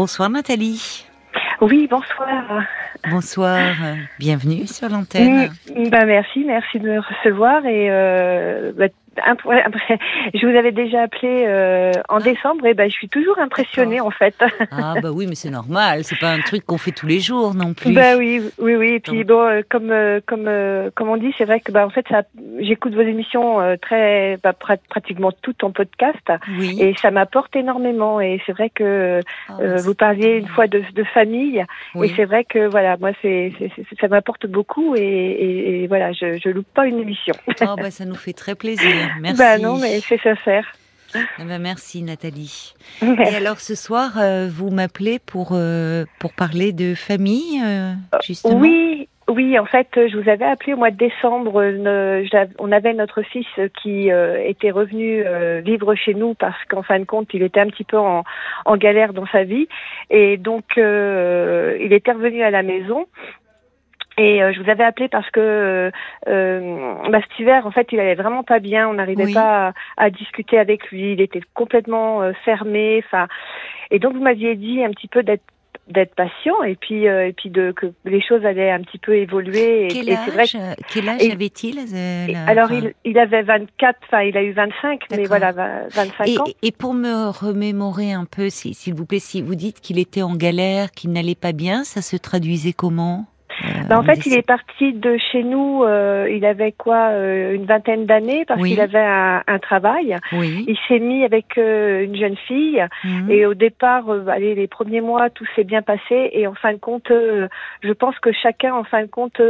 Bonsoir Nathalie. Oui, bonsoir. Bonsoir, bienvenue sur l'antenne. Bah, merci, merci de me recevoir et euh, bah, je vous avais déjà appelé euh, en ah. décembre et ben je suis toujours impressionnée en fait. Ah bah oui mais c'est normal, c'est pas un truc qu'on fait tous les jours non plus. Bah oui oui oui et puis bon euh, comme euh, comme comme on dit c'est vrai que bah en fait ça j'écoute vos émissions très bah, pratiquement toutes en podcast et ça m'apporte énormément et c'est vrai que ah, bah, vous parliez une fois de, de famille et c'est vrai que voilà moi c'est ça m'apporte beaucoup et, et, voilà je je loupe pas une émission. Oh bah ça nous fait très plaisir. Merci. Bah non, mais c'est sincère. Eh ben, merci Nathalie. Et alors ce soir, euh, vous m'appelez pour, euh, pour parler de famille, euh, justement Oui, oui, en fait, je vous avais appelé au mois de décembre. on avait notre fils qui était revenu vivre chez nous parce qu'en fin de compte, il était un petit peu en, en galère dans sa vie. Et donc, il était revenu à la maison. Et euh, je vous avais appelé parce que euh, euh, bah, cet hiver, en fait, il allait vraiment pas bien. On n'arrivait pas à, discuter avec lui. Il était complètement euh, fermé. Enfin, et donc vous m'aviez dit un petit peu d'être d'être patient et puis et puis de que les choses allaient un petit peu évoluer. Quel et, âge, vrai quel âge avait-il Alors il, il, avait 24, enfin il a eu 25, mais voilà 25 et, ans. Et pour me remémorer un peu, s'il vous plaît, si vous dites qu'il était en galère, qu'il n'allait pas bien, ça se traduisait comment? Bah, en fait, il est parti de chez nous, euh, il avait quoi, euh, une vingtaine d'années, parce qu'il avait un, un travail. Oui. Il s'est mis avec euh, une jeune fille, mhm. et au départ, allez, les premiers mois, tout s'est bien passé, et en fin de compte, je pense que chacun, en fin de compte,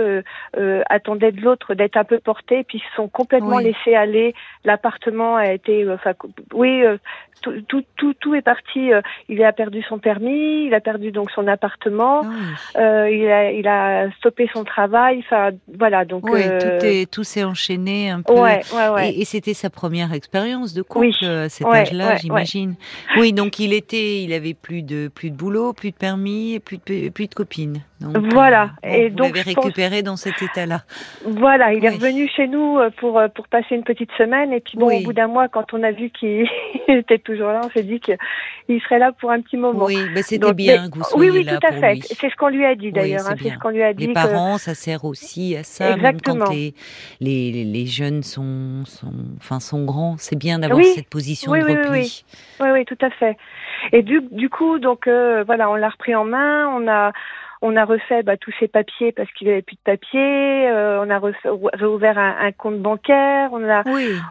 attendait de l'autre d'être un peu porté, puis ils se sont complètement laissés aller. L'appartement a été, enfin, oui, tout, tout, tout, tout, est parti. il a perdu son permis, il a perdu donc son appartement, ah il a, il a stoppé son travail. Enfin, voilà. Donc, oui, euh, tout s'est enchaîné un peu. Ouais, ouais, Et, c'était sa première expérience de couple à cet âge-là, j'imagine. Oui, donc il était, il avait plus de plus de boulot, plus de permis, plus de plus de voilà. Euh, et vous donc l'avez récupéré dans cet état-là. Voilà, il est revenu chez nous euh, pour pour passer une petite semaine et puis bon, au bout d'un mois, quand on a vu qu'il était toujours là, on s'est dit qu'il serait là pour un petit moment. Oui, mais c'était bien que vous soyez oui, oui, là tout à fait. C'est ce qu'on lui a dit d'ailleurs. Hein, c'est ce qu'on lui a les parents, ça sert aussi à ça. Exactement. Même quand les, les, les, jeunes sont, sont, enfin, sont grands, c'est bien d'avoir cette position de repli. Oui, oui, oui, tout à fait. Et du, du coup, donc euh, voilà, on l'a repris en main, on a on a refait bah, tous ses papiers parce qu'il avait plus de papiers. Euh, on a réouvert un, un, compte bancaire. On a,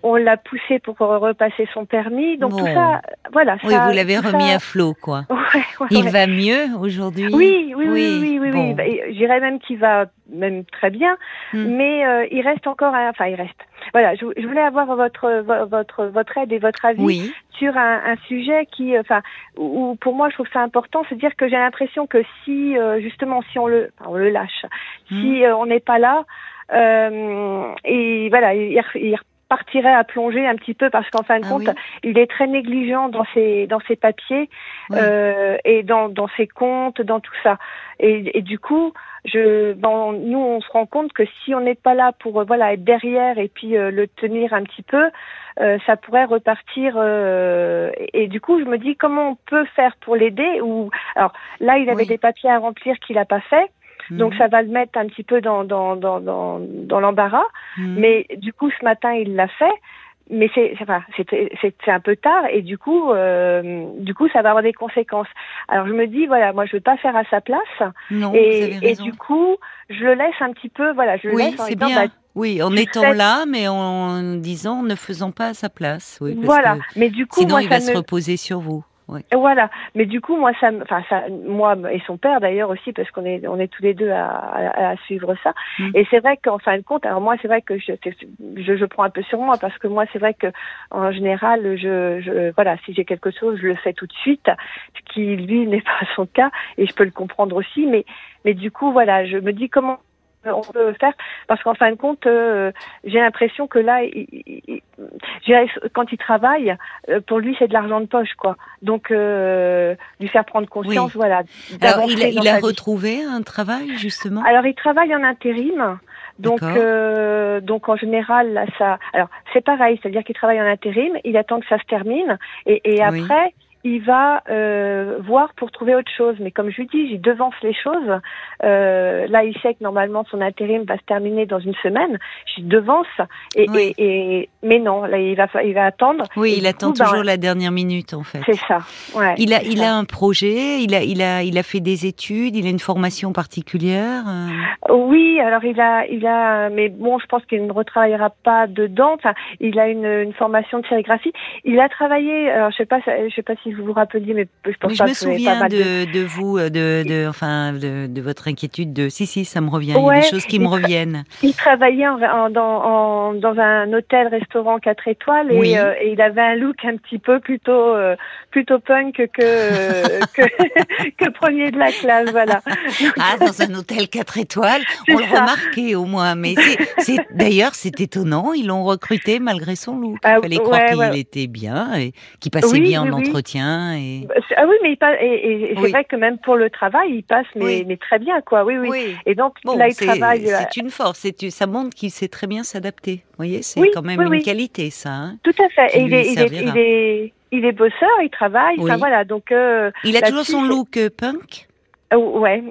on l'a poussé pour repasser son permis. Donc tout ça, voilà. Oui, vous l'avez remis à flot, quoi. Ouais, il va mieux aujourd'hui? Oui, oui, oui, oui, oui. oui, bah, J'irais même qu'il va même très bien, hmm. mais euh, il reste encore, enfin, il reste. Voilà, je, je, voulais avoir votre votre votre aide et votre avis sur un, un, sujet qui, enfin, où, pour moi je trouve ça important, c'est dire que j'ai l'impression que si euh, justement si on le on le lâche, hmm. si euh, on n'est pas là, euh, et voilà, il, il partirait à plonger un petit peu parce qu'en fin de ah compte, il est très négligent dans ses dans ses papiers euh, et dans dans ses comptes, dans tout ça. Et, et du coup, je, nous on se rend compte que si on n'est pas là pour euh, voilà être derrière et puis euh, le tenir un petit peu, euh, ça pourrait repartir. Euh, et, du coup, je me dis comment on peut faire pour l'aider. Ou alors là, il avait des papiers à remplir qu'il n'a pas fait. Donc mhm. ça va le mettre un petit peu dans dans dans dans, dans l'embarras. Mhm. Mais du coup ce matin il l'a fait. Mais c'est enfin, c'est un peu tard et du coup euh, du coup ça va avoir des conséquences. Alors je me dis voilà moi je veux pas faire à sa place non, et, et du coup je le laisse un petit peu voilà je le oui, laisse en disant bien. Bah, oui, en étant là, mais en disant, ne faisant pas à sa place. Oui, voilà. mais du coup, sinon, moi, il va se reposer sur vous. Voilà. Mais du coup, moi, ça, enfin, ça, moi et son père d'ailleurs aussi, parce qu'on est, on est tous les deux à, à, suivre ça. Mm. Et c'est vrai qu'en fin de compte, alors moi, c'est vrai que je, je, je, prends un peu sur moi parce que moi, c'est vrai que en général, je, je voilà, si j'ai quelque chose, je le fais tout de suite, ce qui lui n'est pas son cas, et je peux le comprendre aussi. Mais, mais du coup, voilà, je me dis comment on peut faire. Parce qu'en fin de compte euh, j'ai l'impression que là il, quand il travaille euh, pour lui c'est de l'argent de poche quoi. Donc euh, lui faire prendre conscience voilà alors il, il a retrouvé un travail justement? Alors il travaille en intérim. Donc, donc en général, là, ça. Alors, c'est pareil, c'est-à-dire qu'il travaille en intérim, il attend que ça se termine, et, et après, il va euh, voir pour trouver autre chose. Mais comme je lui dis, j'y devance les choses. Euh, là, il sait que normalement son intérim va se terminer dans une semaine. J'y devance. Et, et, et, mais non, là, il va, il va attendre. Oui, il attend toujours ben, la dernière minute, en fait. C'est ça. Ouais, il a, il a un projet. Il a, il a, il a fait des études. Il a une formation particulière. Euh. Oui, alors il a, il a, mais bon, je pense qu'il ne retravaillera pas dedans. Enfin, il a une, une formation de sérigraphie. Il a travaillé. Alors, je sais pas, je sais pas si vous vous rappeliez, mais je pense je me souviens de, de, vous, euh, de, de enfin, de, de, votre inquiétude. De si, si, ça me revient. il y a des choses qui me reviennent. Il travaillait en, dans, en, dans un hôtel-restaurant 4 étoiles et, euh, et, il avait un look un petit peu plutôt, euh, plutôt punk que que, que premier de la classe, voilà. ah, dans un hôtel 4 étoiles, on le remarquait au moins. Mais c'est d'ailleurs, c'est étonnant. Ils l'ont recruté malgré son look. Ah, il fallait croire qu'il était bien et qu'il passait bien en entretien. Et... Bah, ah oui, mais il et, c'est vrai que même pour le travail, il passe, mais, mais très bien, quoi. Oui, oui. Et donc là, il travaille. Euh, c'est une force. Ça montre qu'il sait très bien s'adapter. Vous voyez, c'est quand même une qualité, ça. Hein, Tout à fait. Et il est, il, est, il, est, il est bosseur, il travaille. Enfin voilà, donc. Euh, il a toujours son look euh, punk? Oh, ouais.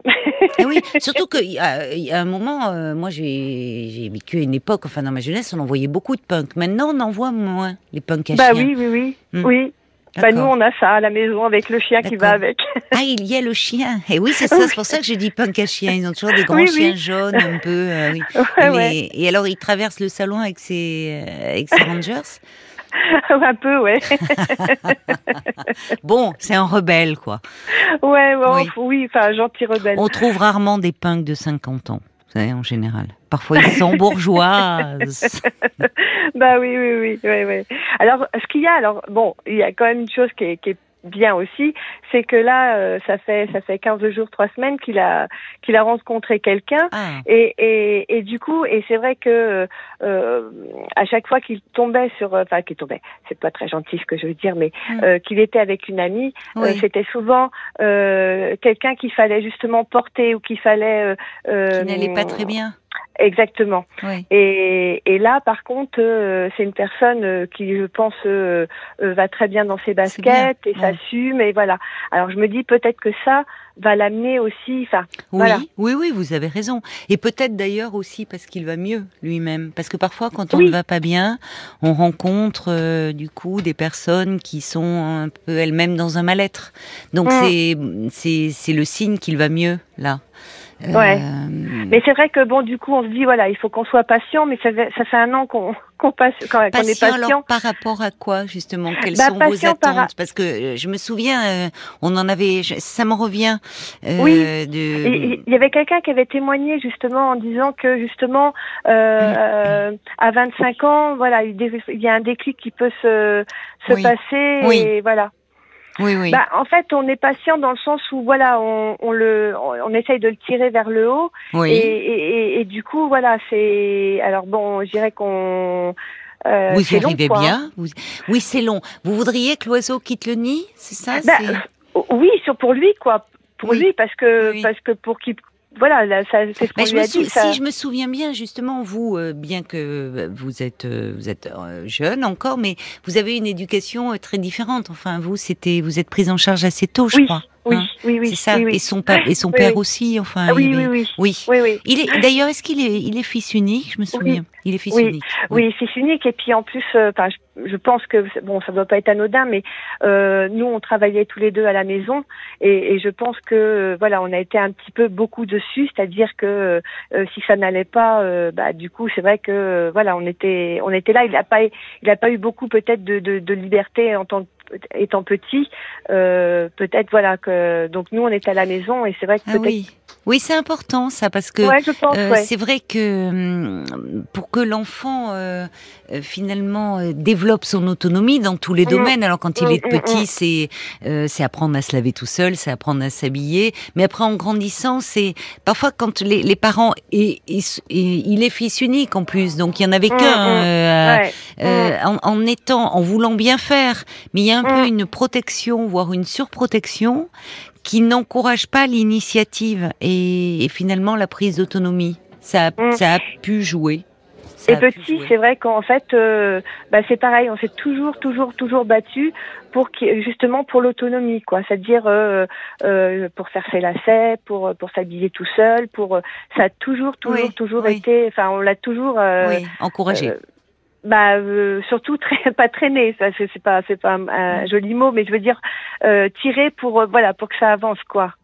et oui, surtout qu'il y, a un moment, moi j'ai vécu une époque, enfin dans ma jeunesse, on en voyait beaucoup de punk. Maintenant, on en voit moins, les punks à bah, oui, oui, oui. Hmm. Oui, bah nous on a ça à la maison avec le chien qui va avec. ah il y a le chien. Et oui c'est ça, c'est pour ça que j'ai dit punk à chien. Ils ont toujours des grands chiens jaunes un peu. Euh, oui. ouais, Et alors il traverse le salon avec ses, euh, avec ses rangers. un peu, ouais. bon, c'est un rebelle, quoi. Ouais, oui, enfin, un gentil rebelle. On trouve rarement des punks de 50 ans vous savez, en général. Parfois, ils sont bourgeoises. bah oui, oui, oui, oui, oui. Alors, ce qu'il y a, alors, bon, il y a quand même une chose qui est, qui est bien aussi, c'est que là, euh, ça fait ça fait 15 jours, 3 semaines qu'il a qu'il a rencontré quelqu'un ah. et, et, et du coup et c'est vrai que euh, à chaque fois qu'il tombait sur enfin qu'il tombait, c'est pas très gentil ce que je veux dire, mais hmm. euh, qu'il était avec une amie, euh, c'était souvent euh, quelqu'un qu'il fallait justement porter ou qu'il fallait qui n'allait pas très bien. Exactement. Et, et, là, par contre, euh, c'est une personne euh, qui, je pense, euh, va très bien dans ses baskets et s'assume. Et voilà. Alors, je me dis peut-être que ça va l'amener aussi. Enfin, oui, oui, oui, vous avez raison. Et peut-être d'ailleurs aussi parce qu'il va mieux lui-même. Parce que parfois, quand on ne va pas bien, on rencontre du coup des personnes qui sont un peu elles-mêmes dans un mal-être. Donc mm. c'est c'est le signe qu'il va mieux là. Ouais. Euh, mais c'est vrai que bon, du coup, on se dit voilà, il faut qu'on soit patient, mais ça, ça fait un an qu'on qu'on passe, qu'on est patient. Alors, par rapport à quoi justement? Quelles bah, sont vos attentes? Parce que euh, je me souviens, euh, on en avait, ça me revient. oui. Il y avait quelqu'un qui avait témoigné justement en disant que justement à 25 ans, voilà, il y a un déclic qui peut se se passer oui. et voilà. Oui, oui. Bah, en fait, on est patient dans le sens où voilà, on, on le, on, essaye de le tirer vers le haut. Oui. Et, et, et, du coup, voilà, c'est. Alors bon, je dirais qu'on. Euh, vous y arrivez bien. Oui, c'est long. Vous voudriez que l'oiseau quitte le nid, c'est ça bah, Oui, sur pour lui, quoi. Pour lui, parce que parce que pour qu'il voilà, c'est ce qu'on lui a dit. Si je me souviens bien, justement, vous, euh, bien que euh, vous êtes, euh, vous êtes jeune encore, mais vous avez une éducation très différente. Enfin, vous, c'était, vous êtes prise en charge assez tôt, je crois. Oui, hein oui, oui. C'est ça. et son, et son père aussi, enfin. oui, oui, oui, oui, oui. Il est, d'ailleurs, est-ce qu'il est, il est fils unique Je me souviens? Il est fils unique. Oui, fils unique. Et puis en plus, enfin, je, pense que bon, ça doit pas être anodin, mais euh, nous, on travaillait tous les deux à la maison, et, et je pense que voilà, on a été un petit peu beaucoup dessus, c'est-à-dire que euh, si ça n'allait pas, euh, bah, du coup, c'est vrai que voilà, on était, on était là. Il a pas, il a pas eu beaucoup peut-être de, de, de liberté en tant que étant petit, euh, peut-être voilà que donc nous on est à la maison et c'est vrai que ah oui. Oui, c'est important ça parce que euh, c'est vrai que hum, pour que l'enfant euh, euh, finalement développe son autonomie dans tous les mm. domaines. Alors quand il est mm, mm, petit, c'est c'est apprendre à se laver tout seul, c'est apprendre à s'habiller. Mais après en grandissant, c'est parfois quand les, les parents et, il est fils unique en plus, donc il y en avait qu'un en, en, étant, en voulant bien faire, mais il y a un peu une protection, voire une surprotection qui n'encourage pas l'initiative et, finalement la prise d'autonomie. Ça, a, mm. ça a pu jouer. et petit, c'est vrai qu'en fait, euh, bah, c'est pareil, on s'est toujours, toujours, toujours battu pour justement pour l'autonomie, quoi. C'est-à-dire euh, euh, pour faire ses lacets, pour pour s'habiller tout seul, pour ça a toujours, toujours, toujours été. Enfin, on l'a toujours encouragé. Bah surtout très pas traîner ça c'est pas c'est pas un, joli mot mais je veux dire tirer pour voilà pour que ça avance quoi.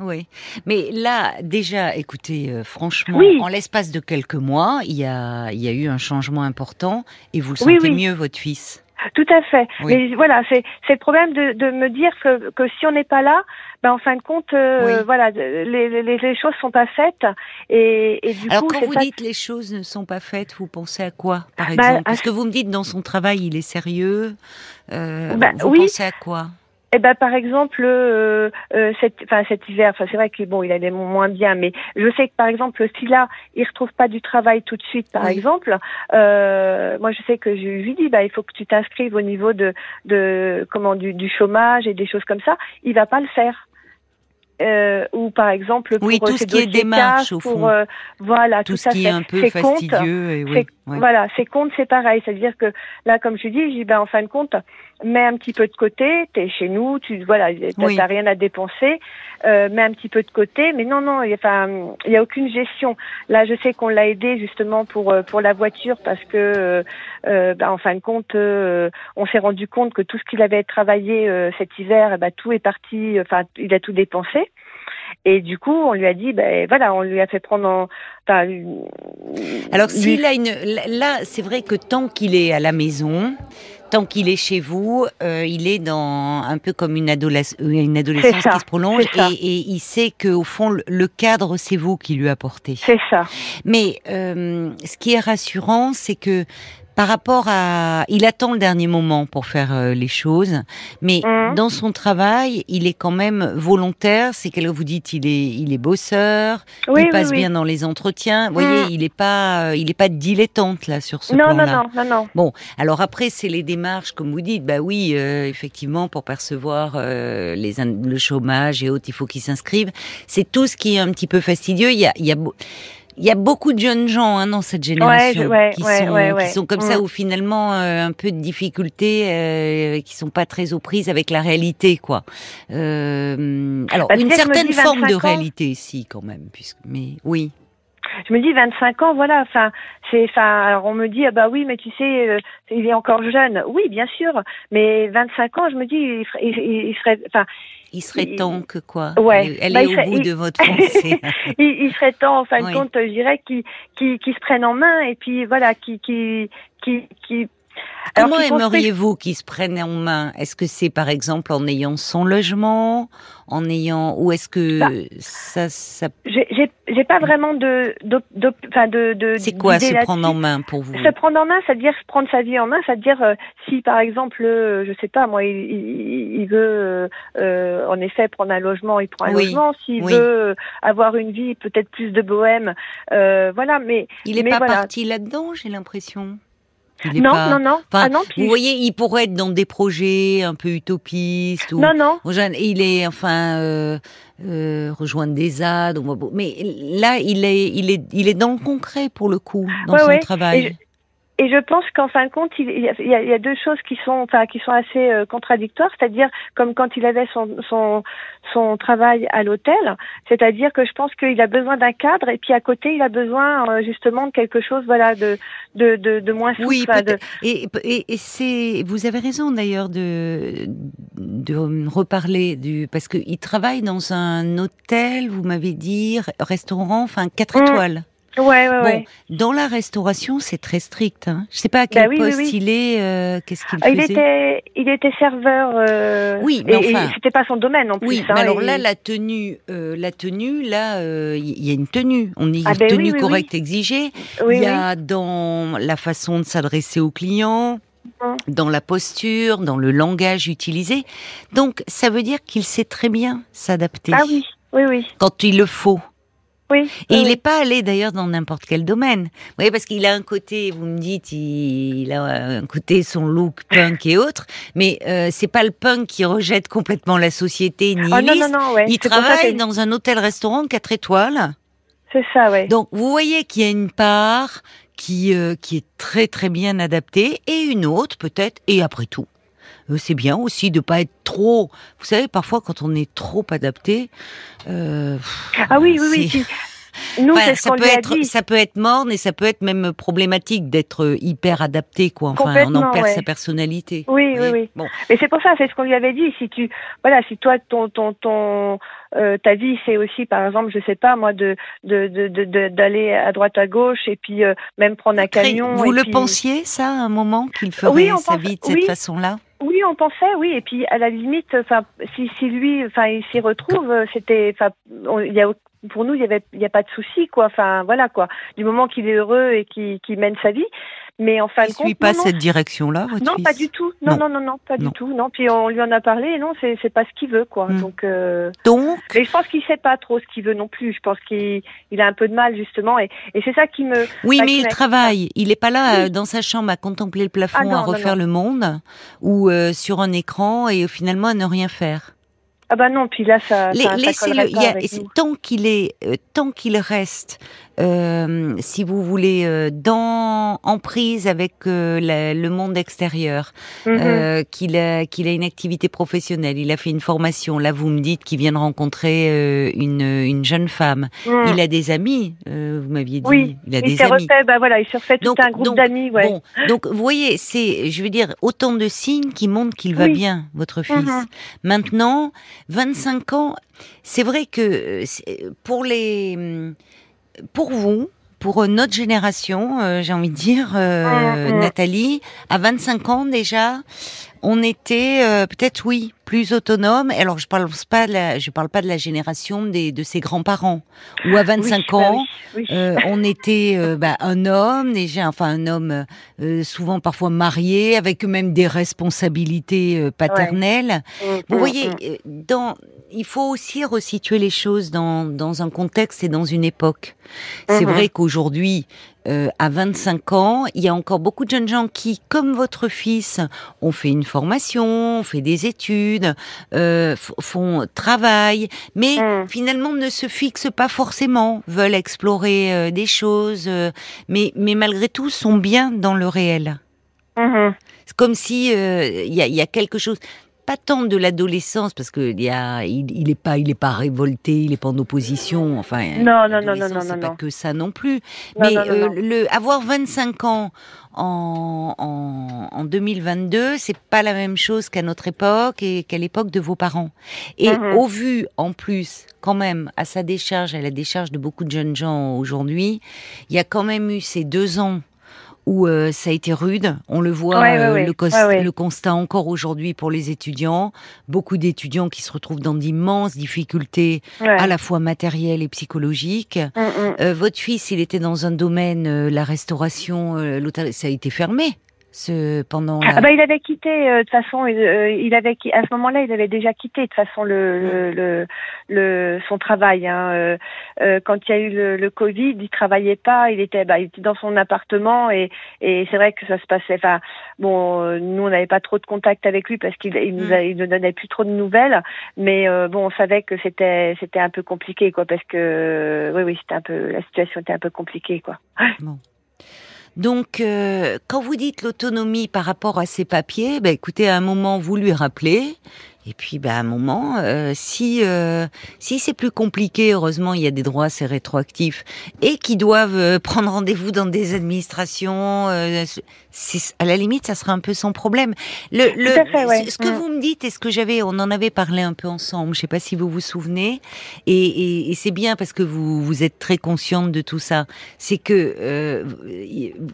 Oui, mais là, déjà, écoutez, euh, franchement, en l'espace de quelques mois, il y a, il y a eu un changement important et vous le sentez mieux, votre fils? Tout à fait. Mais voilà, c'est c'est le problème de, de me dire que, que si on n'est pas là, ben en fin de compte, euh, voilà, les, les, les choses sont pas faites et, et du Alors coup. quand vous dites les choses ne sont pas faites, vous pensez à quoi, par bah, exemple? Parce que vous me dites dans son travail, il est sérieux. Euh, bah, vous pensez à quoi? Eh ben, par exemple, euh, euh, cet, enfin, cet hiver, enfin, c'est vrai que bon, il allait moins bien, mais je sais que par exemple, si là, il retrouve pas du travail tout de suite, par exemple, euh, moi, je sais que je lui dis, bah, il faut que tu t'inscrives au niveau de, de comment, du, du chômage et des choses comme ça. Il va pas le faire. Euh, ou par exemple pour oui, tout ce qui est démarche au fond. Euh, voilà tout, tout ce qui est un peu fastidieux et oui, voilà ces comptes c'est pareil c'est à dire que là comme je dis j'ai ben en fin de compte mets un petit peu de côté t'es chez nous tu voilà t'as rien à dépenser euh, mets un petit peu de côté mais non non enfin il y a aucune gestion là je sais qu'on l'a aidé justement pour euh, pour la voiture parce que euh, ben, en fin de compte on s'est rendu compte que tout ce qu'il avait travaillé cet hiver ben, tout est parti enfin il a tout dépensé et du coup, on lui a dit, ben voilà, on lui a fait prendre en. Enfin, Alors, s'il a une. Là, c'est vrai que tant qu'il est à la maison, tant qu'il est chez vous, euh, il est dans un peu comme une, adolescence, une adolescence qui se prolonge et, et, il sait que au fond le cadre c'est vous qui lui apportez. C'est ça. Mais euh, ce qui est rassurant, c'est que par rapport à, il attend le dernier moment pour faire euh, les choses, mais mmh. dans son travail, il est quand même volontaire. C'est qu'elle vous dites, il est, il est bosseur, il passe bien dans les entretiens. Vous voyez, mmh. il est pas, euh, il est pas dilettante là sur ce plan-là. Non, non, non, non. Bon, alors après, c'est les démarches, comme vous dites. Bah oui, euh, effectivement, pour percevoir les, le chômage et autres, il faut qu'il s'inscrive. C'est tout ce qui est un petit peu fastidieux. Il y a, il y a il y a beaucoup de jeunes gens hein, dans cette génération qui, sont, qui, sont, comme ça mm. ou finalement euh, un peu de difficultés, euh, qui sont pas très aux prises avec la réalité, quoi. Euh, alors bah, une certaine forme de réalité, si quand même, puisque mais oui. Je me dis 25 ans, voilà. Enfin, c'est, enfin, alors on me dit ah bah oui, mais tu sais, euh, il est encore jeune. Oui, bien sûr, mais 25 ans, je me dis, il, il, il serait, enfin, il serait temps que quoi? Ouais, Elle bah, est au bout de votre pensée. il, serait temps, en fin de compte, je dirais, qu'il qu se prenne en main et puis voilà, qui qui Comment aimeriez-vous qu'il se prenne en main? Est-ce que c'est par exemple en ayant son logement, en ayant ou est-ce que bah, ça, ça... J'ai pas vraiment de de de, de C'est quoi se prendre en main pour vous? Se prendre en main, c'est-à-dire prendre sa vie en main, c'est-à-dire euh, si par exemple, euh, je sais pas, moi, il, il, veut euh, en effet prendre un logement, il prend un logement. S'il veut avoir une vie peut-être plus de bohème, voilà. Mais il est pas parti là-dedans, j'ai l'impression non, non, non, ah non. Vous voyez, il pourrait être dans des projets un peu utopistes. Ou, non, non. Il est, enfin, euh, euh, rejoindre des ZAD. Mais là, il est, il est, il est dans le concret pour le coup, dans son travail. Et je pense qu'en fin de compte, il y, a, il y, a, deux choses qui sont, enfin, qui sont assez euh, contradictoires, c'est-à-dire comme quand il avait son son, son travail à l'hôtel, c'est-à-dire que je pense qu'il a besoin d'un cadre et puis à côté il a besoin euh, justement de quelque chose, voilà, de de de, de moins souple. Oui, et, et, et c'est, vous avez raison d'ailleurs de de reparler du parce qu'il travaille dans un hôtel, vous m'avez dit, restaurant, enfin quatre mmh. étoiles. Ouais, ouais, bon, Dans la restauration, c'est très strict. Hein. Je sais pas à quel bah poste il est. Euh, Qu'est-ce qu'il faisait Il était, il était serveur. Euh, oui, mais enfin, c'était pas son domaine non plus. Oui, hein, mais alors là, la tenue, euh, la tenue, là, euh, il y a une tenue. On dit ah, ben tenue correcte exigée. il y a dans la façon de s'adresser aux clients hum. dans la posture, dans le langage utilisé. Donc, ça veut dire qu'il sait très bien s'adapter. Ah oui, oui, oui. Quand il le faut. Oui, et il n'est pas allé d'ailleurs dans n'importe quel domaine. Vous voyez, parce qu'il a un côté, vous me dites, il, a un côté son look punk et autres, mais euh, c'est pas le punk qui rejette complètement la société ni oh, non, non, non, ouais. Il travaille dans un hôtel-restaurant 4 étoiles. C'est ça, ouais. Donc vous voyez qu'il y a une part qui qui est très très bien adaptée, et une autre peut-être. Et après tout, c'est bien aussi de pas être trop. Vous savez, parfois quand on est trop adapté. Euh, ah oui, oui, oui. Nous, ça peut être, ça peut être morne et ça peut être même problématique d'être hyper adapté, quoi. Enfin, on en perd sa personnalité. Oui, oui, oui. Bon. Et c'est pour ça, c'est ce qu'on lui avait dit. Si tu, voilà, si toi, ton, ton, ton, euh, ta vie, c'est aussi, par exemple, je sais pas, moi, de, d'aller à droite, à gauche, et puis euh, même prendre un camion. Vous le pensiez, ça, à un moment, qu'il ferait sa vie de cette façon-là? Oui, on pensait, oui, et puis à la limite, enfin, si, si lui, enfin, il s'y retrouve, c'était, enfin, il y a pour nous, il y avait, il y a pas de souci, quoi. Enfin, voilà, quoi. Du moment qu'il est heureux et qu'il mène sa vie. Mais en fin de compte, suit pas cette direction-là, Non, pas du tout. Non, non, non, non, pas du tout. Non. Puis on lui en a parlé. Non, c'est, c'est pas ce qu'il veut, quoi. Hmm. Donc. Euh... Donc. Mais je pense qu'il sait pas trop ce qu'il veut non plus. Je pense qu'il, il a un peu de mal justement, et, et c'est ça qui me. Oui, mais il travaille. Il est pas là euh, dans sa chambre à contempler le plafond, ah à refaire le monde, ou euh, sur un écran et finalement à ne rien faire. Ah bah non, puis là ça. Laissez-le. Tant qu'il est, euh, tant qu'il reste euh, si vous voulez, euh, dans en prise avec euh, le monde extérieur, mhm. qu'il a qu'il a une activité professionnelle, il a fait une formation. Là, vous me dites qu'il vient de rencontrer une, une jeune femme. Mhm. Il a des amis, vous m'aviez dit. Oui, il a il des amis. Refait, bah voilà, il se refait tout un groupe d'amis. Ouais. Bon, donc vous voyez, c'est, je veux dire, autant de signes qui montrent qu'il va bien, votre fils. Mhm. Maintenant, 25 ans, c'est vrai que pour les pour vous, pour notre génération, euh, j'ai envie de dire, euh, mm, mm. Nathalie, à 25 ans déjà, on était euh, peut-être oui plus autonome. Alors je parle pas de la, je parle pas de la génération des de ses grands-parents où à 25 bah ans euh, on était euh, bah, un homme déjà, enfin un homme souvent parfois marié avec même des responsabilités paternelles. Mm, Vous voyez, dans il faut aussi resituer les choses dans, dans un contexte et dans une époque. C'est mm-hmm. vrai qu'aujourd'hui, euh, à 25 ans, il y a encore beaucoup de jeunes gens qui, comme votre fils, ont fait une formation, ont fait des études, euh, font travail, mais mm. finalement ne se fixent pas forcément, veulent explorer euh, des choses, euh, mais, mais malgré tout sont bien dans le réel. Mm-hmm. C'est comme si il y a, y, a, quelque chose pas tant de l'adolescence parce que il, y a, il, est pas, il est pas révolté, il est pas en opposition. Enfin, non, non, non, non, non, c'est pas que ça non plus. Mais euh, le avoir 25 ans en, en, en 2022, c'est pas la même chose qu'à notre époque et qu'à l'époque de vos parents. Et mhm. au vu, en plus, quand même, à sa décharge, à la décharge de beaucoup de jeunes gens aujourd'hui, il y a quand même eu ces deux ans où euh, ça a été rude. On le voit, euh, Le, constat encore aujourd'hui pour les étudiants. Beaucoup d'étudiants qui se retrouvent dans d'immenses difficultés, à la fois matérielles et psychologiques. Mm, mm. Euh, votre fils, il était dans un domaine, la restauration, l'hôtel, ça a été fermé ce pendant ah bah il avait quitté euh, de toute façon il, euh, il avait à ce moment-là il avait déjà quitté de toute façon le le, le, son travail hein. Euh, euh, quand il y a eu le, le, Covid il travaillait pas il était bah il était dans son appartement et et c'est vrai que ça se passait enfin bon nous on n'avait pas trop de contact avec lui parce qu'il il nous il nous donnait plus trop de nouvelles mais bon on savait que c'était c'était un peu compliqué quoi parce que oui oui c'était un peu la situation était un peu compliquée quoi bon. Donc, euh, quand vous dites l'autonomie par rapport à ces papiers, ben, écoutez, à un moment, vous lui rappelez, et puis, bah, à un moment, euh, si euh, si c'est plus compliqué, heureusement, il y a des droits, c'est rétroactif, et qui doivent euh, prendre rendez-vous dans des administrations, euh, à la limite, ça serait un peu sans problème. Le, le ce que mm. vous me dites et ce que j'avais, on en avait parlé un peu ensemble. Je sais pas si vous vous souvenez, et, et, et c'est bien parce que vous vous êtes très consciente de tout ça. C'est que euh,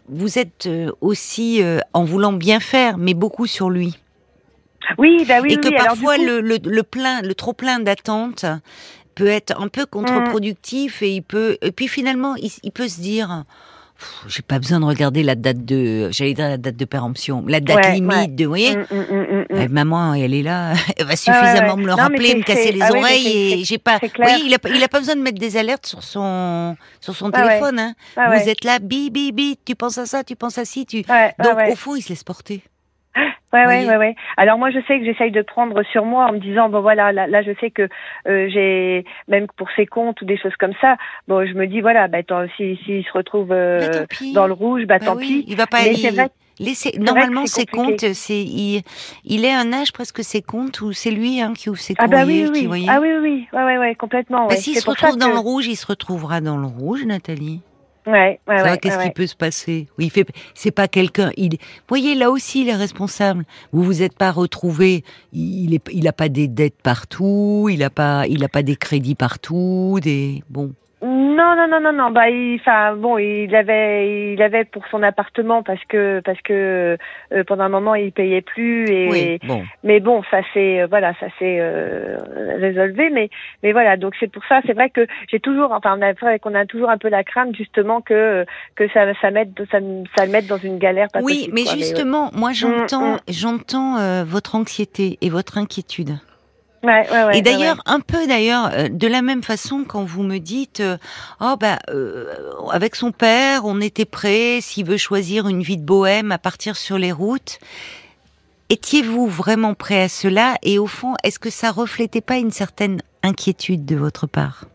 vous êtes aussi en voulant bien faire, mais beaucoup sur lui. Oui, bah oui. Et que parfois le, le, le, plein, le trop plein d'attentes peut être un peu contre-productif et il peut, et puis finalement, il, peut se dire, j'ai pas besoin de regarder la date de, j'allais dire la date de péremption, la date limite de, vous voyez, mm, mm, mm, eh, maman, elle est là, elle va suffisamment me le rappeler, me casser les ah oreilles et j'ai pas, oui, il a, il a pas besoin de mettre des alertes sur son, sur son téléphone, hein. Vous êtes là, bi, bi, bi, tu penses à ça, tu penses à ci, tu, donc au fond, il se laisse porter. Ouais, ouais, ouais, ouais. Alors moi, je sais que j'essaye de prendre sur moi en me disant bon voilà, là, là je sais que euh, j'ai même pour ses comptes ou des choses comme ça. Bon, je me dis voilà, bah s'il si, se retrouve euh, bah, dans le rouge, bah, bah tant pis. Il va pas. Mais normalement, ses comptes, c'est il, il est un âge presque ses comptes ou c'est lui hein, qui ouvre ses ah bah oui, oui. Qui, ah oui, oui, ouais, ouais, ouais complètement. Bah, S'il se retrouve dans le rouge, il se retrouvera dans le rouge, Nathalie. Ouais, ouais, ouais Qu'est-ce qui peut se passer? Oui, il fait. C'est pas quelqu'un. Il. voyez, là aussi, il est responsable. Vous vous êtes pas retrouvé. Il est. Il a pas des dettes partout. Il a pas. Il a pas des crédits partout. Des. Bon. Non, non, non, non, non. Bah, enfin, bon, il avait, il avait pour son appartement parce que, parce que euh, pendant un moment il payait plus et. bon. Mais bon, ça c'est, euh, voilà, ça s'est euh, résolvé. Mais, mais voilà. Donc c'est pour ça, c'est vrai que j'ai toujours, enfin, on a, qu'on a toujours un peu la crainte justement que que ça, ça mette, ça, ça le mette dans une galère. Pas oui, mais justement, moi j'entends, mm, mm. j'entends votre anxiété et votre inquiétude et d'ailleurs, un peu d'ailleurs, euh, de la même façon quand vous me dites, euh, oh bah, euh, avec son père, on était prêt, s'il veut choisir une vie de bohème, à partir sur les routes. Étiez-vous vraiment prêt à cela? Et au fond, est-ce que ça reflétait pas une certaine inquiétude de votre part?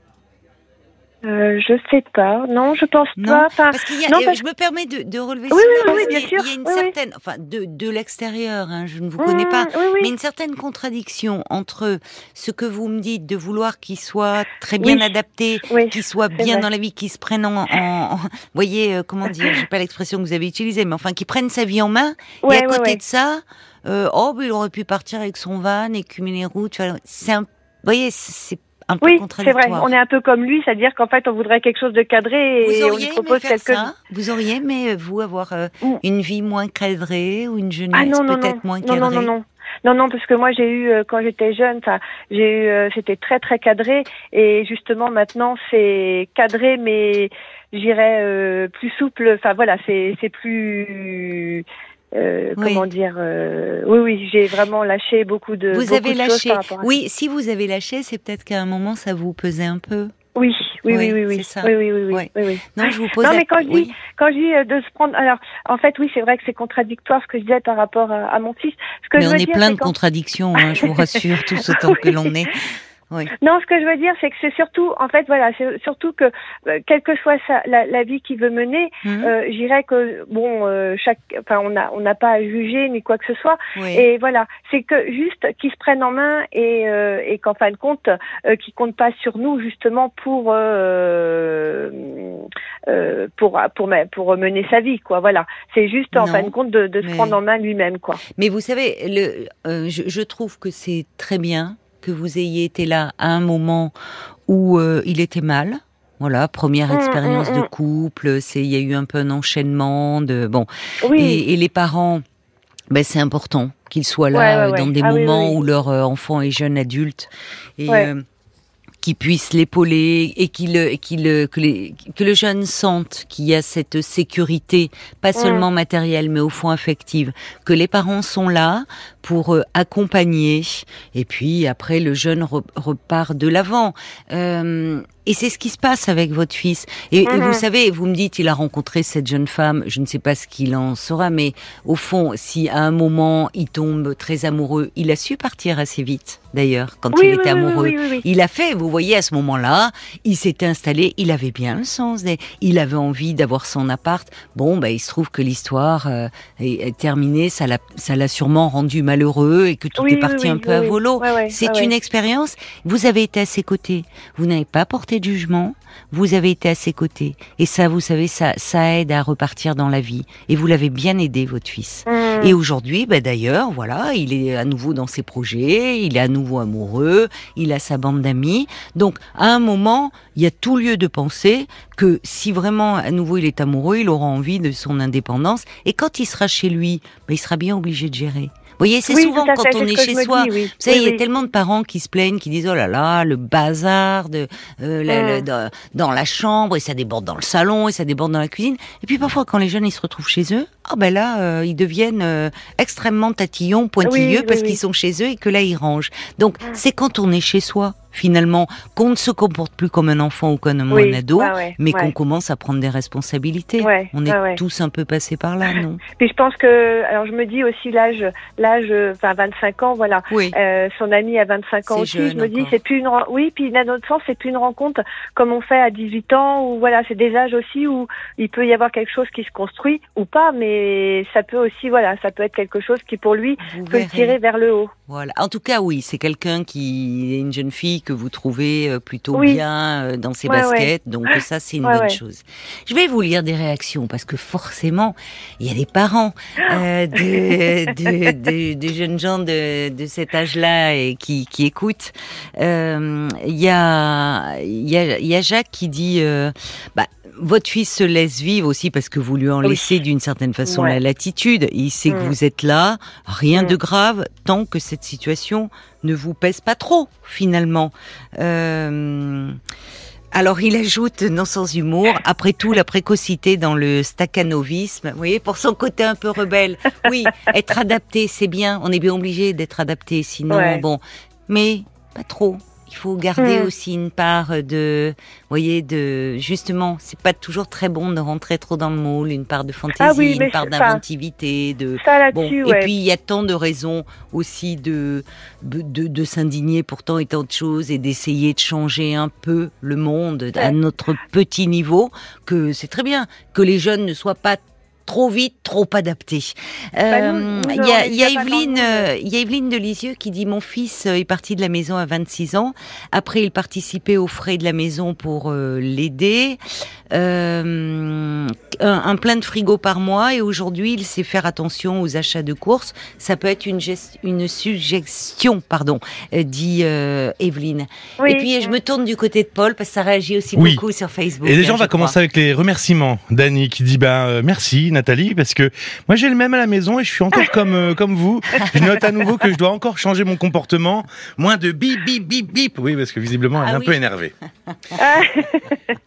Euh, je sais pas. Non, je pense pas. parce qu'il y a, non, je me permets de, de relever oui, oui, oui, bien sûr. Il y a une certaine, enfin, de, de l'extérieur, hein, je ne vous connais pas, mmh, mais une certaine contradiction entre ce que vous me dites de vouloir qu'il soit très bien adapté, qu'il soit bien dans la vie, qu'il se prenne en, en, voyez, euh, comment dire, j'ai pas l'expression que vous avez utilisée, mais enfin, qu'il prenne sa vie en main. et à côté de ça, euh, oh, il aurait pu partir avec son van, écumer les routes. C'est un, vous voyez, c'est oui, c'est vrai. On est un peu comme lui, c'est-à-dire qu'en fait, on voudrait quelque chose de cadré et on lui propose quelque chose. Vous auriez aimé, vous, avoir euh, mm. une vie moins cadrée ou une jeunesse ah, peut-être moins cadrée Non, non, non. Non, non, parce que moi j'ai eu euh, quand j'étais jeune, j'ai eu, euh, c'était très très cadré et justement maintenant c'est cadré mais j'irais plus souple. Enfin voilà, c'est c'est plus euh, comment dire euh, Oui, oui, j'ai vraiment lâché beaucoup de. Vous avez lâché. oui, si vous avez lâché, c'est peut-être qu'à un moment ça vous pesait un peu. Oui, oui, oui, oui, oui. Oui, oui, oui, oui, oui, Non, je vous pose. Non, mais quand je dis, quand je dis euh, de se prendre, alors, en fait, oui, c'est vrai que c'est contradictoire ce que je disais par rapport à, mon fils. Ce que mais on est plein de contradictions, hein, je vous rassure, tous autant que l'on est. Non, ce que je veux dire, c'est que c'est surtout, en fait, voilà, c'est surtout que, euh, quelle que soit la, vie qu'il veut mener, mhm. euh, j'irais que, bon, euh, chaque, enfin, on n'a on n'a pas à juger ni quoi que ce soit. Et voilà, c'est que juste qu'ils se prennent en main et, et qu'en fin de compte, qu'ils comptent pas sur nous justement pour pour pour pour mener sa vie, quoi. Voilà, c'est juste en fin de compte de, de se prendre en main lui-même, quoi. Mais vous savez, le, je, je trouve que c'est très bien que vous ayez été là à un moment où euh, il était mal. Voilà, première mm, expérience mm, de mm. couple, c'est il y a eu un peu un enchaînement de bon. Et, les parents, ben c'est important qu'ils soient là dans des ah moments où leur euh, enfant est jeune adulte. Et euh, qui puisse l'épauler et qu'il qu'il que, les, que le jeune sente qu'il y a cette sécurité, pas seulement matérielle mais au fond affective, que les parents sont là pour euh, accompagner et puis après le jeune repart de l'avant. Euh, et c'est ce qui se passe avec votre fils. Et, vous mhm. savez, vous me dites, il a rencontré cette jeune femme, je ne sais pas ce qu'il en saura, mais au fond, si à un moment il tombe très amoureux, il a su partir assez vite, d'ailleurs, quand il était amoureux. il a fait, vous voyez, à ce moment-là, il s'était installé, il avait bien le sens, il avait envie d'avoir son appart. Bon, bah, il se trouve que l'histoire euh, est, terminée, ça l'a sûrement rendu malheureux et que tout est parti un peu à volo. C'est une expérience, vous avez été à ses côtés, vous n'avez pas porté de jugement, vous avez été à ses côtés. Et ça, vous savez, ça, ça aide à repartir dans la vie. Et vous l'avez bien aidé, votre fils. Mm. Et aujourd'hui, bah, d'ailleurs, voilà, il est à nouveau dans ses projets, il est à nouveau amoureux, il a sa bande d'amis. Donc, à un moment, il y a tout lieu de penser que si vraiment à nouveau il est amoureux, il aura envie de son indépendance. Et quand il sera chez lui, bah, il sera bien obligé de gérer. Vous voyez, c'est souvent quand on est chez soi. Vous savez, il y a tellement de parents qui se plaignent, qui disent oh là là, le bazar de, euh, dans la chambre et ça déborde dans le salon et ça déborde dans la cuisine. Et puis parfois, quand les jeunes ils se retrouvent chez eux, ah ben là, euh, ils deviennent euh, extrêmement tatillons, pointilleux parce qu'ils sont chez eux et que là ils rangent. Donc mm. c'est quand on est chez soi finalement qu'on ne se comporte plus comme un enfant ou comme un ado, mais qu'on commence à prendre des responsabilités. on est tous un peu passés par là, non Puis je pense que, alors je me dis aussi l'âge, l'âge, enfin 25 ans, voilà. Euh, son ami a 25 ans aussi. je me dis c'est plus une, oui, puis d'un autre sens c'est plus une rencontre comme on fait à 18 ans ou voilà, c'est des âges aussi où il peut y avoir quelque chose qui se construit ou pas, mais ça peut aussi, voilà, ça peut être quelque chose qui pour lui peut le tirer vers le haut. Voilà. En tout cas, oui, c'est quelqu'un qui est une jeune fille que vous trouvez euh, plutôt bien euh, dans ses baskets. Donc ça, c'est une bonne chose. Je vais vous lire des réactions parce que forcément, il y a des parents euh, de, de, jeunes gens de, de cet âge-là et qui, qui écoutent. Il y a il y a, y a Jacques qui dit bah votre fils se laisse vivre aussi parce que vous lui en laissez d'une certaine façon la latitude. Il sait que mm. vous êtes là, rien de mm. grave, tant que cette situation ne vous pèse pas trop, finalement. Euh... Alors il ajoute, non sans humour, après tout la précocité dans le staccanovisme, vous voyez, pour son côté un peu rebelle. Oui, être adapté, c'est bien, on est bien obligé d'être adapté, sinon, bon, mais pas trop. Il faut garder hmm. aussi une part de, voyez, de justement, c'est pas toujours très bon de rentrer trop dans le moule, une part de fantaisie, ah une part d'inventivité, de. bon, Et puis il y a tant de raisons aussi de de, de s'indigner pour tant et tant de choses et d'essayer de changer un peu le monde à notre petit niveau que c'est très bien que les jeunes ne soient pas trop vite, trop adapté. Bah euh, il y a, Evelyne, euh, il y a Evelyne de Lisieux qui dit mon fils euh, est parti de la maison à 26 ans. Après, il participait aux frais de la maison pour l'aider. un, un, plein de frigo par mois et aujourd'hui, il sait faire attention aux achats de courses. Ça peut être une, une suggestion, pardon, dit Evelyne. Et puis, je me tourne du côté de Paul parce que ça réagit aussi beaucoup sur Facebook. Et déjà, on va commencer avec les remerciements. Dani qui dit ben merci Nathalie, parce que moi j'ai le même à la maison et je suis encore comme, euh, comme vous. Je note à nouveau que je dois encore changer mon comportement. Moins de bip, bip, bip, bip. Oui, parce que visiblement elle est ah un peu énervée.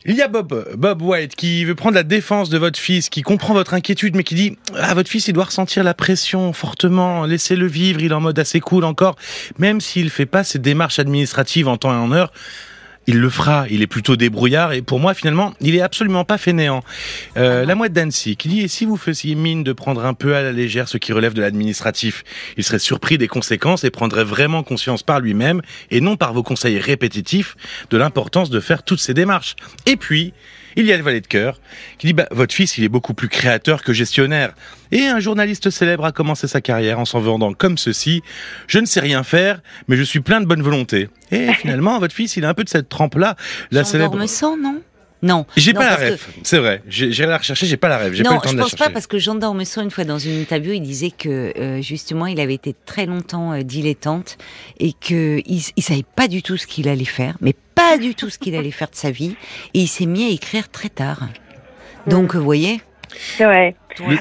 Il y a Bob, Bob White, qui veut prendre la défense de votre fils, qui comprend votre inquiétude, mais qui dit Ah, votre fils, il doit ressentir la pression fortement, laissez-le vivre, il est en mode assez cool encore, même s'il fait pas ses démarches administratives en temps et en heure il le fera, il est plutôt débrouillard et pour moi finalement il est absolument pas fainéant. Euh, la mouette d'Annecy qui dit et si vous faisiez mine de prendre un peu à la légère ce qui relève de l'administratif, il serait surpris des conséquences et prendrait vraiment conscience par lui-même et non par vos conseils répétitifs de l'importance de faire toutes ces démarches. Et puis il y a le valet de cœur qui dit bah, votre fils il est beaucoup plus créateur que gestionnaire. Et un journaliste célèbre a commencé sa carrière en s'en vendant comme ceci je ne sais rien faire, mais je suis plein de bonne volonté. Et finalement votre fils il a un peu de cette trempe là, la célèbre. non? Non. J'ai pas la rêve, c'est vrai. J'ai la rechercher, j'ai pas la rêve. J'ai pas le temps je de pense pas parce que Jean d'Ormesson, une fois dans une interview, il disait que euh, justement, il avait été très longtemps euh, dilettante et que il, savait pas du tout ce qu'il allait faire, mais pas du tout ce qu'il allait faire de sa vie, et il s'est mis à écrire très tard. Donc, vous voyez. C'est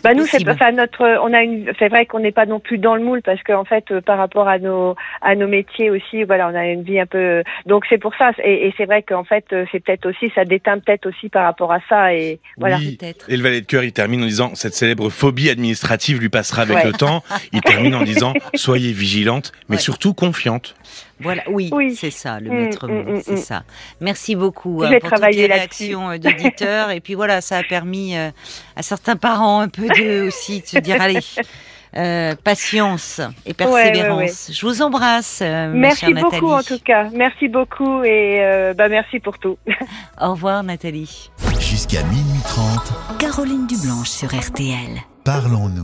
Bah nous, c'est enfin notre, on a une, c'est vrai qu'on n'est pas non plus dans le moule parce qu'en fait, euh, par rapport à nos à nos métiers aussi, voilà, on a une vie un peu. Donc c'est pour ça, et, et c'est vrai qu'en fait, euh, c'est peut-être aussi, ça déteint peut-être aussi par rapport à ça, et voilà. Et le valet de cœur, il termine en disant cette célèbre phobie administrative lui passera avec le temps. Il termine en disant soyez vigilante, mais surtout confiante. Voilà, oui, c'est ça, le mm, maître mot, mm, mm, c'est ça. Merci beaucoup hein, pour toutes les réactions euh, d'auditeurs. et puis voilà, ça a permis à certains parents un peu de aussi de se dire allez. Euh, patience et persévérance. Je vous embrasse. Euh, merci beaucoup en tout cas. Merci beaucoup et euh, bah merci pour tout. Au revoir Nathalie. Jusqu'à minuit 30. Caroline Dublanche sur RTL. Parlons-nous.